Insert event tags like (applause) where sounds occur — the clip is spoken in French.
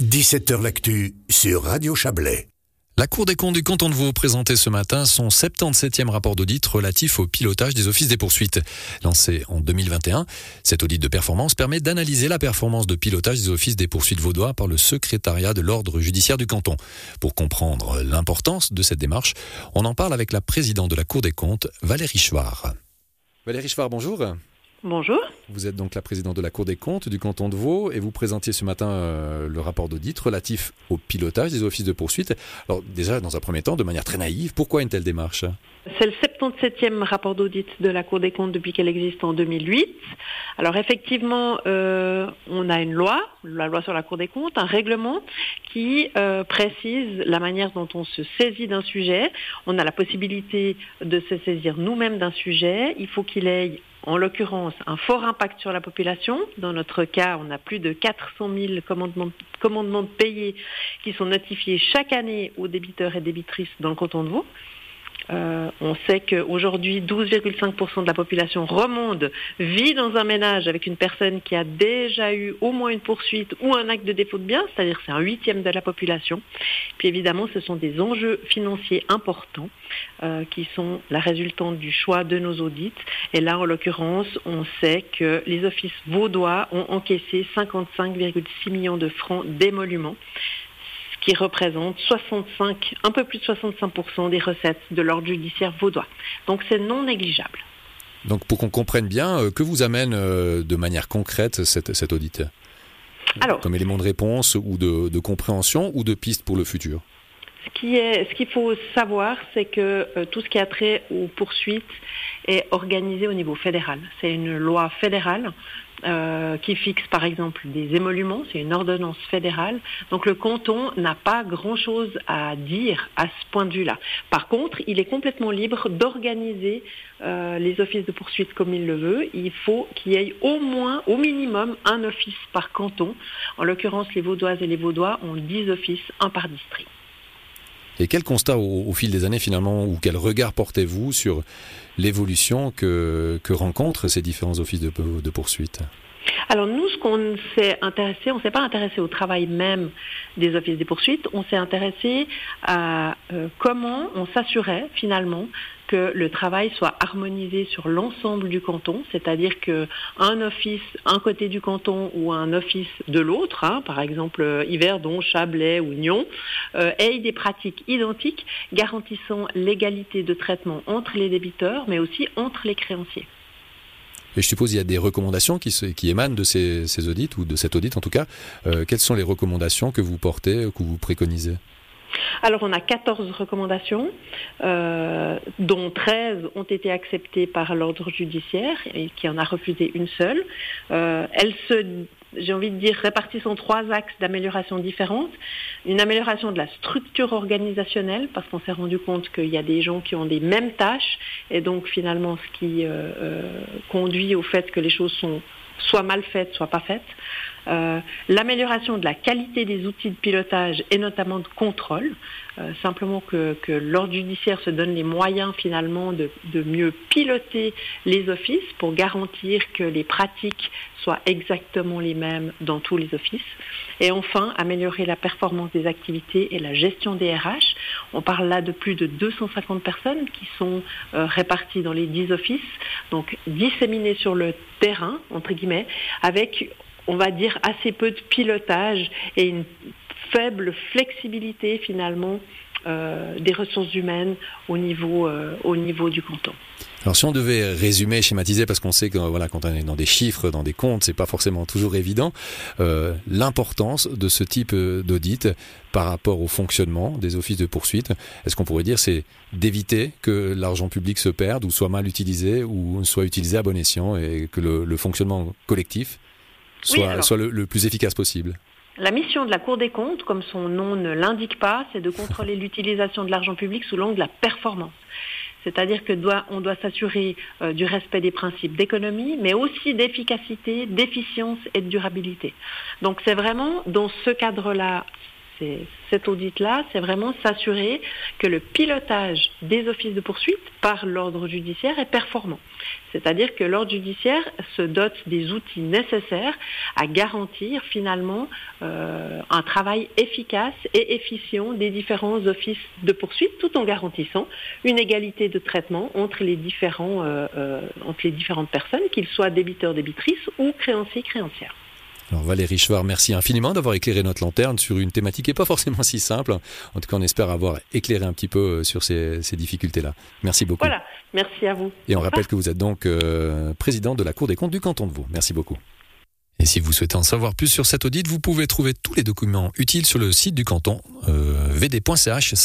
17h L'actu sur Radio Chablais. La Cour des comptes du canton de Vaud présentait ce matin son 77e rapport d'audit relatif au pilotage des offices des poursuites. Lancé en 2021, cet audit de performance permet d'analyser la performance de pilotage des offices des poursuites vaudois par le secrétariat de l'ordre judiciaire du canton. Pour comprendre l'importance de cette démarche, on en parle avec la présidente de la Cour des comptes, Valérie Chouard. Valérie Chouard, bonjour. Bonjour. Vous êtes donc la présidente de la Cour des comptes du canton de Vaud et vous présentiez ce matin euh, le rapport d'audit relatif au pilotage des offices de poursuite. Alors déjà, dans un premier temps, de manière très naïve, pourquoi une telle démarche? C'est le 77e rapport d'audit de la Cour des comptes depuis qu'elle existe en 2008. Alors effectivement, euh, on a une loi, la loi sur la Cour des comptes, un règlement qui euh, précise la manière dont on se saisit d'un sujet. On a la possibilité de se saisir nous-mêmes d'un sujet. Il faut qu'il ait en l'occurrence un fort impact sur la population. Dans notre cas, on a plus de 400 000 commandements, de payés qui sont notifiés chaque année aux débiteurs et débitrices dans le canton de Vaud. Euh, on sait qu'aujourd'hui, 12,5% de la population remonte vit dans un ménage avec une personne qui a déjà eu au moins une poursuite ou un acte de défaut de bien, c'est-à-dire c'est un huitième de la population. Puis évidemment, ce sont des enjeux financiers importants euh, qui sont la résultante du choix de nos audits. Et là, en l'occurrence, on sait que les offices vaudois ont encaissé 55,6 millions de francs d'émoluments qui représente 65, un peu plus de 65% des recettes de l'ordre judiciaire vaudois. Donc c'est non négligeable. Donc pour qu'on comprenne bien, euh, que vous amène euh, de manière concrète cet, cet audit Alors, Comme élément de réponse ou de, compréhension ou de piste pour le futur? Ce qu'il faut savoir, c'est que euh, tout ce qui a trait aux poursuites est organisé au niveau fédéral. C'est une loi fédérale euh, qui fixe par exemple des émoluments, c'est une ordonnance fédérale. Donc le canton n'a pas grand-chose à dire à ce point de vue-là. Par contre, il est complètement libre d'organiser euh, les offices de poursuite comme il le veut. Il faut qu'il y ait au moins, au minimum, un office par canton. En l'occurrence, les Vaudoises et les Vaudois ont 10 offices, un par district. Et quel constat au, fil des années finalement, ou quel regard portez-vous sur l'évolution que, que rencontrent ces différents offices de, poursuite? Alors nous, ce qu'on s'est intéressé, on s'est pas intéressé au travail même des offices des poursuites, on s'est intéressé à euh, comment on s'assurait finalement que le travail soit harmonisé sur l'ensemble du canton, c'est-à-dire qu'un office, un côté du canton ou un office de l'autre, hein, par exemple euh, Yverdon, Chablais ou Nyon, euh, ait des pratiques identiques garantissant l'égalité de traitement entre les débiteurs, mais aussi entre les créanciers. Et je suppose qu'il y a des recommandations qui, qui émanent de ces, audits, ou de cet audit en tout cas. Euh, quelles sont les recommandations que vous portez, que vous préconisez? Alors on a 14 recommandations, euh, dont 13 ont été acceptées par l'ordre judiciaire, et qui en a refusé une seule. Euh, elles se j'ai envie de dire, réparties en trois axes d'amélioration différentes. Une amélioration de la structure organisationnelle, parce qu'on s'est rendu compte qu'il y a des gens qui ont des mêmes tâches, et donc finalement ce qui euh, conduit au fait que les choses sont soit mal faites, soit pas faites. Euh, l'amélioration de la qualité des outils de pilotage et notamment de contrôle, euh, simplement que, l'ordre judiciaire se donne les moyens finalement de, mieux piloter les offices pour garantir que les pratiques soient exactement les mêmes dans tous les offices. Et enfin, améliorer la performance des activités et la gestion des RH. On parle là de plus de 250 personnes qui sont euh, réparties dans les 10 offices, donc disséminées sur le terrain, entre guillemets, avec on va dire, assez peu de pilotage et une faible flexibilité finalement euh, des ressources humaines au niveau, euh, au niveau du canton. Alors si on devait résumer, schématiser, parce qu'on sait que voilà, quand on est dans des chiffres, dans des comptes, c'est pas forcément toujours évident, euh, l'importance de ce type d'audit par rapport au fonctionnement des offices de poursuite, est-ce qu'on pourrait dire c'est d'éviter que l'argent public se perde ou soit mal utilisé ou soit utilisé à bon escient et que le, fonctionnement collectif soit, soit le plus efficace possible la mission de la Cour des comptes, comme son nom ne l'indique pas, c'est de contrôler (laughs) l'utilisation de l'argent public sous l'angle de la performance. C'est-à-dire que doit, on doit s'assurer euh, du respect des principes d'économie, mais aussi d'efficacité, d'efficience et de durabilité. Donc c'est vraiment dans ce cadre-là cet audit-là, c'est vraiment s'assurer que le pilotage des offices de poursuite par l'ordre judiciaire est performant. C'est-à-dire que l'ordre judiciaire se dote des outils nécessaires à garantir finalement euh, un travail efficace et efficient des différents offices de poursuite, tout en garantissant une égalité de traitement entre les, euh, euh, entre les différentes personnes, qu'ils soient débiteurs, débitrices ou créanciers, créancières. Alors Valérie Chouard, merci infiniment d'avoir éclairé notre lanterne sur une thématique qui n'est pas forcément si simple. En tout cas, on espère avoir éclairé un petit peu euh, sur ces, difficultés-là. Merci beaucoup. Voilà, merci à vous. Et on rappelle que vous êtes donc euh, président de la Cour des comptes du canton de Vaud. Merci beaucoup. Et si vous souhaitez en savoir plus sur cet audit, vous pouvez trouver tous les documents utiles sur le site du canton euh, vd.ch/cdc.